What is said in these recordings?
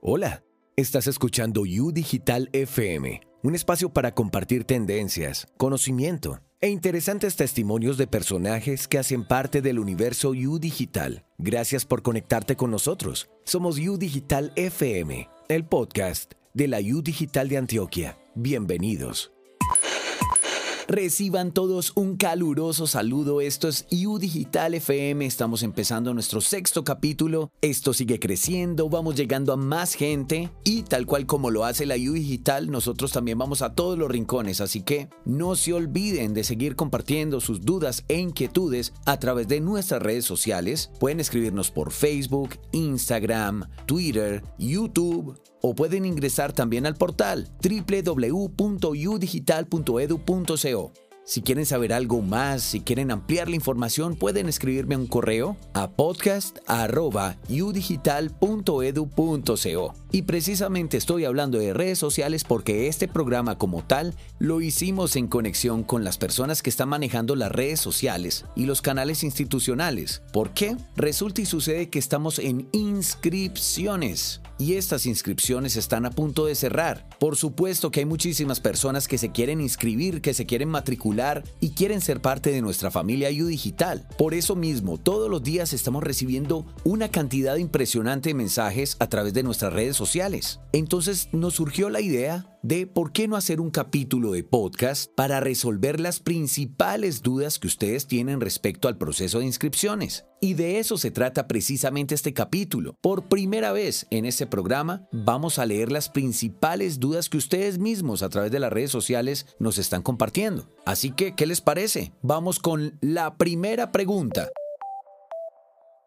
Hola, estás escuchando U Digital FM, un espacio para compartir tendencias, conocimiento e interesantes testimonios de personajes que hacen parte del universo U Digital. Gracias por conectarte con nosotros. Somos U Digital FM, el podcast de la U Digital de Antioquia. Bienvenidos. Reciban todos un caluroso saludo. Esto es U Digital FM. Estamos empezando nuestro sexto capítulo. Esto sigue creciendo, vamos llegando a más gente y tal cual como lo hace la U Digital, nosotros también vamos a todos los rincones. Así que no se olviden de seguir compartiendo sus dudas e inquietudes a través de nuestras redes sociales. Pueden escribirnos por Facebook, Instagram, Twitter, YouTube o pueden ingresar también al portal www.udigital.edu.co. Si quieren saber algo más, si quieren ampliar la información, pueden escribirme un correo a podcast.udigital.edu.co. Y precisamente estoy hablando de redes sociales porque este programa como tal lo hicimos en conexión con las personas que están manejando las redes sociales y los canales institucionales. ¿Por qué? Resulta y sucede que estamos en inscripciones y estas inscripciones están a punto de cerrar. Por supuesto que hay muchísimas personas que se quieren inscribir, que se quieren matricular y quieren ser parte de nuestra familia U Digital. Por eso mismo, todos los días estamos recibiendo una cantidad impresionante de mensajes a través de nuestras redes sociales. Entonces nos surgió la idea de por qué no hacer un capítulo de podcast para resolver las principales dudas que ustedes tienen respecto al proceso de inscripciones. Y de eso se trata precisamente este capítulo. Por primera vez en este programa vamos a leer las principales dudas que ustedes mismos a través de las redes sociales nos están compartiendo. Así que, ¿qué les parece? Vamos con la primera pregunta.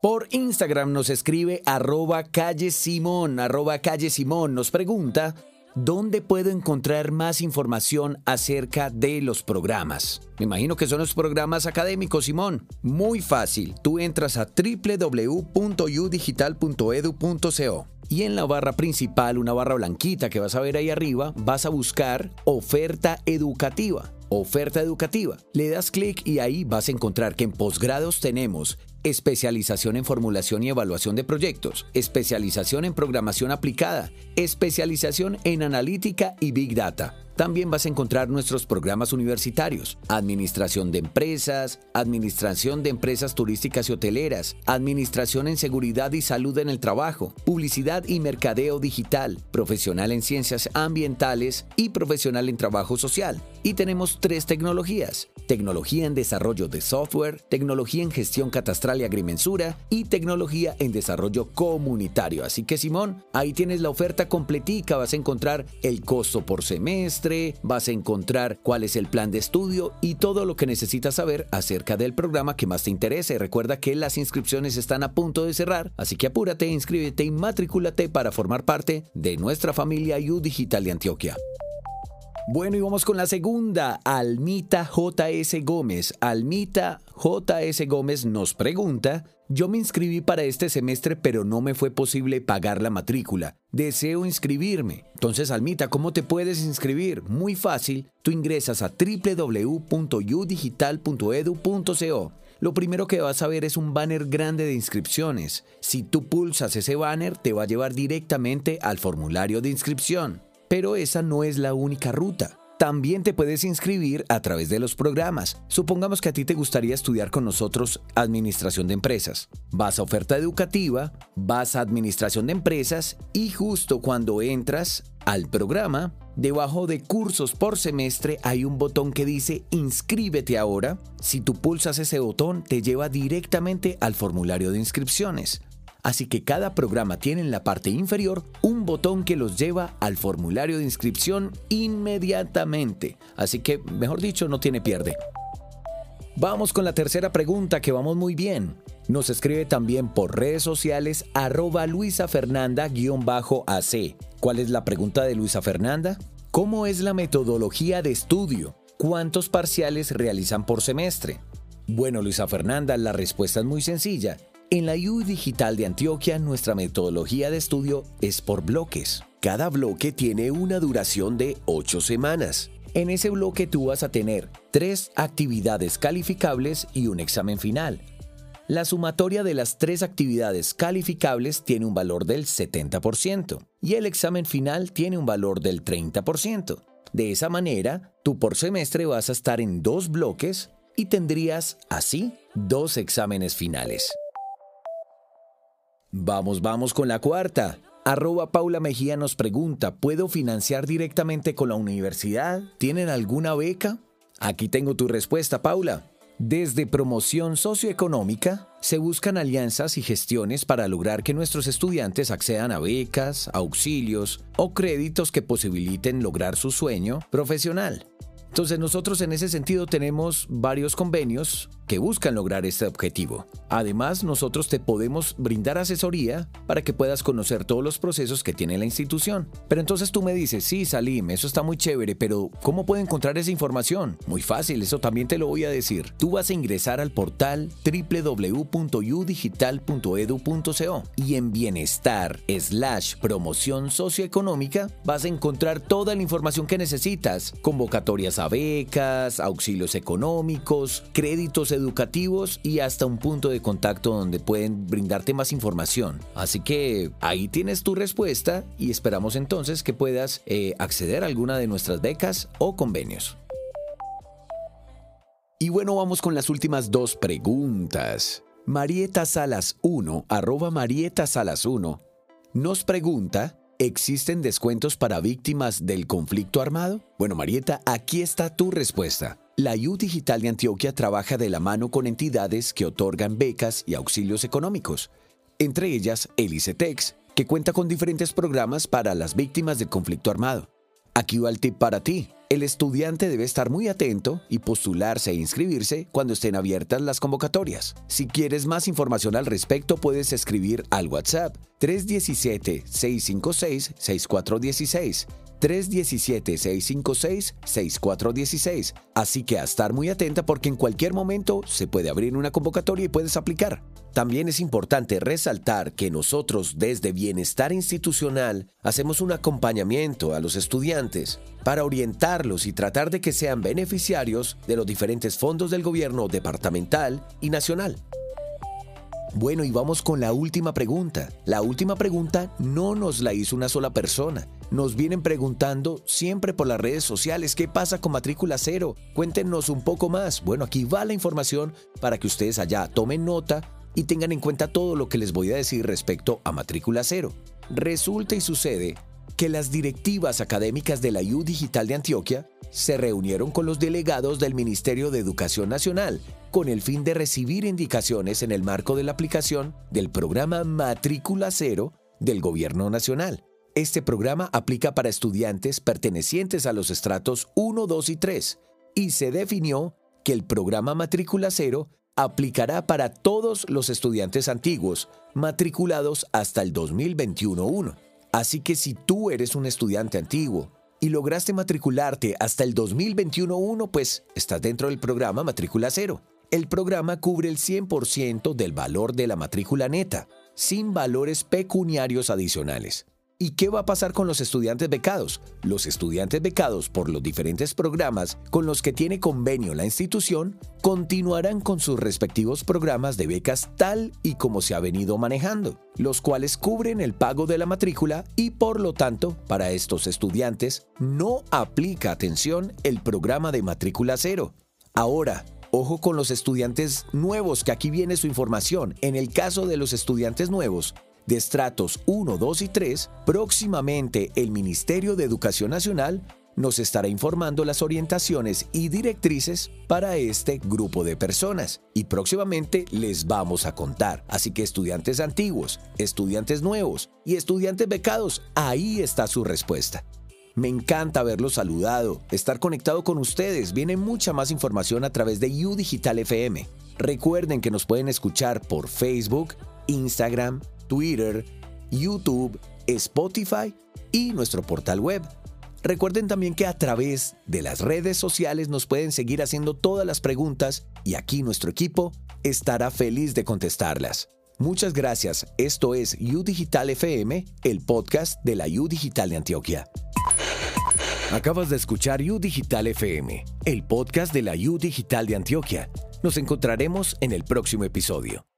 Por Instagram nos escribe arroba calle Simón, arroba calle Simón, nos pregunta ¿Dónde puedo encontrar más información acerca de los programas? Me imagino que son los programas académicos, Simón. Muy fácil. Tú entras a www.udigital.edu.co y en la barra principal, una barra blanquita que vas a ver ahí arriba, vas a buscar oferta educativa. Oferta educativa. Le das clic y ahí vas a encontrar que en posgrados tenemos especialización en formulación y evaluación de proyectos, especialización en programación aplicada, especialización en analítica y big data. También vas a encontrar nuestros programas universitarios, Administración de Empresas, Administración de Empresas Turísticas y Hoteleras, Administración en Seguridad y Salud en el Trabajo, Publicidad y Mercadeo Digital, Profesional en Ciencias Ambientales y Profesional en Trabajo Social. Y tenemos tres tecnologías, Tecnología en Desarrollo de Software, Tecnología en Gestión Catastral y Agrimensura y Tecnología en Desarrollo Comunitario. Así que Simón, ahí tienes la oferta completica, vas a encontrar el costo por semestre, vas a encontrar cuál es el plan de estudio y todo lo que necesitas saber acerca del programa que más te interese. Recuerda que las inscripciones están a punto de cerrar, así que apúrate, inscríbete y matrículate para formar parte de nuestra familia U Digital de Antioquia. Bueno, y vamos con la segunda. Almita JS Gómez. Almita JS Gómez nos pregunta, yo me inscribí para este semestre pero no me fue posible pagar la matrícula. Deseo inscribirme. Entonces, Almita, ¿cómo te puedes inscribir? Muy fácil. Tú ingresas a www.udigital.edu.co. Lo primero que vas a ver es un banner grande de inscripciones. Si tú pulsas ese banner, te va a llevar directamente al formulario de inscripción. Pero esa no es la única ruta. También te puedes inscribir a través de los programas. Supongamos que a ti te gustaría estudiar con nosotros Administración de Empresas. Vas a oferta educativa, vas a Administración de Empresas y justo cuando entras al programa, debajo de cursos por semestre hay un botón que dice inscríbete ahora. Si tú pulsas ese botón te lleva directamente al formulario de inscripciones. Así que cada programa tiene en la parte inferior un botón que los lleva al formulario de inscripción inmediatamente. Así que, mejor dicho, no tiene pierde. Vamos con la tercera pregunta que vamos muy bien. Nos escribe también por redes sociales arroba Luisa Fernanda-AC. ¿Cuál es la pregunta de Luisa Fernanda? ¿Cómo es la metodología de estudio? ¿Cuántos parciales realizan por semestre? Bueno, Luisa Fernanda, la respuesta es muy sencilla. En la U Digital de Antioquia, nuestra metodología de estudio es por bloques. Cada bloque tiene una duración de 8 semanas. En ese bloque tú vas a tener tres actividades calificables y un examen final. La sumatoria de las tres actividades calificables tiene un valor del 70% y el examen final tiene un valor del 30%. De esa manera, tú por semestre vas a estar en dos bloques y tendrías así dos exámenes finales. Vamos, vamos con la cuarta. Arroba Paula Mejía nos pregunta, ¿puedo financiar directamente con la universidad? ¿Tienen alguna beca? Aquí tengo tu respuesta, Paula. Desde promoción socioeconómica, se buscan alianzas y gestiones para lograr que nuestros estudiantes accedan a becas, auxilios o créditos que posibiliten lograr su sueño profesional. Entonces nosotros en ese sentido tenemos varios convenios buscan lograr este objetivo. Además, nosotros te podemos brindar asesoría para que puedas conocer todos los procesos que tiene la institución. Pero entonces tú me dices, sí, Salim, eso está muy chévere, pero ¿cómo puedo encontrar esa información? Muy fácil, eso también te lo voy a decir. Tú vas a ingresar al portal www.udigital.edu.co y en bienestar slash promoción socioeconómica vas a encontrar toda la información que necesitas, convocatorias a becas, auxilios económicos, créditos educativos y hasta un punto de contacto donde pueden brindarte más información. Así que ahí tienes tu respuesta y esperamos entonces que puedas eh, acceder a alguna de nuestras becas o convenios. Y bueno, vamos con las últimas dos preguntas. Marieta Salas 1, arroba Marieta Salas 1, nos pregunta ¿Existen descuentos para víctimas del conflicto armado? Bueno, Marieta, aquí está tu respuesta. La U Digital de Antioquia trabaja de la mano con entidades que otorgan becas y auxilios económicos, entre ellas el ICETEX, que cuenta con diferentes programas para las víctimas del conflicto armado. Aquí va el tip para ti. El estudiante debe estar muy atento y postularse e inscribirse cuando estén abiertas las convocatorias. Si quieres más información al respecto, puedes escribir al WhatsApp 317-656-6416. 317-656-6416. Así que a estar muy atenta porque en cualquier momento se puede abrir una convocatoria y puedes aplicar. También es importante resaltar que nosotros desde Bienestar Institucional hacemos un acompañamiento a los estudiantes para orientarlos y tratar de que sean beneficiarios de los diferentes fondos del gobierno departamental y nacional. Bueno, y vamos con la última pregunta. La última pregunta no nos la hizo una sola persona. Nos vienen preguntando siempre por las redes sociales qué pasa con matrícula cero. Cuéntenos un poco más. Bueno, aquí va la información para que ustedes allá tomen nota y tengan en cuenta todo lo que les voy a decir respecto a matrícula cero. Resulta y sucede que las directivas académicas de la U Digital de Antioquia se reunieron con los delegados del Ministerio de Educación Nacional con el fin de recibir indicaciones en el marco de la aplicación del programa Matrícula Cero del Gobierno Nacional. Este programa aplica para estudiantes pertenecientes a los estratos 1, 2 y 3 y se definió que el programa Matrícula Cero aplicará para todos los estudiantes antiguos matriculados hasta el 2021-1. Así que si tú eres un estudiante antiguo y lograste matricularte hasta el 2021-1, pues estás dentro del programa Matrícula Cero. El programa cubre el 100% del valor de la matrícula neta, sin valores pecuniarios adicionales. ¿Y qué va a pasar con los estudiantes becados? Los estudiantes becados por los diferentes programas con los que tiene convenio la institución continuarán con sus respectivos programas de becas tal y como se ha venido manejando, los cuales cubren el pago de la matrícula y por lo tanto, para estos estudiantes no aplica atención el programa de matrícula cero. Ahora, Ojo con los estudiantes nuevos, que aquí viene su información. En el caso de los estudiantes nuevos, de estratos 1, 2 y 3, próximamente el Ministerio de Educación Nacional nos estará informando las orientaciones y directrices para este grupo de personas y próximamente les vamos a contar. Así que estudiantes antiguos, estudiantes nuevos y estudiantes becados, ahí está su respuesta. Me encanta haberlos saludado, estar conectado con ustedes. Viene mucha más información a través de U Digital FM. Recuerden que nos pueden escuchar por Facebook, Instagram, Twitter, YouTube, Spotify y nuestro portal web. Recuerden también que a través de las redes sociales nos pueden seguir haciendo todas las preguntas y aquí nuestro equipo estará feliz de contestarlas. Muchas gracias. Esto es U Digital FM, el podcast de la U Digital de Antioquia. Acabas de escuchar U Digital FM, el podcast de la U Digital de Antioquia. Nos encontraremos en el próximo episodio.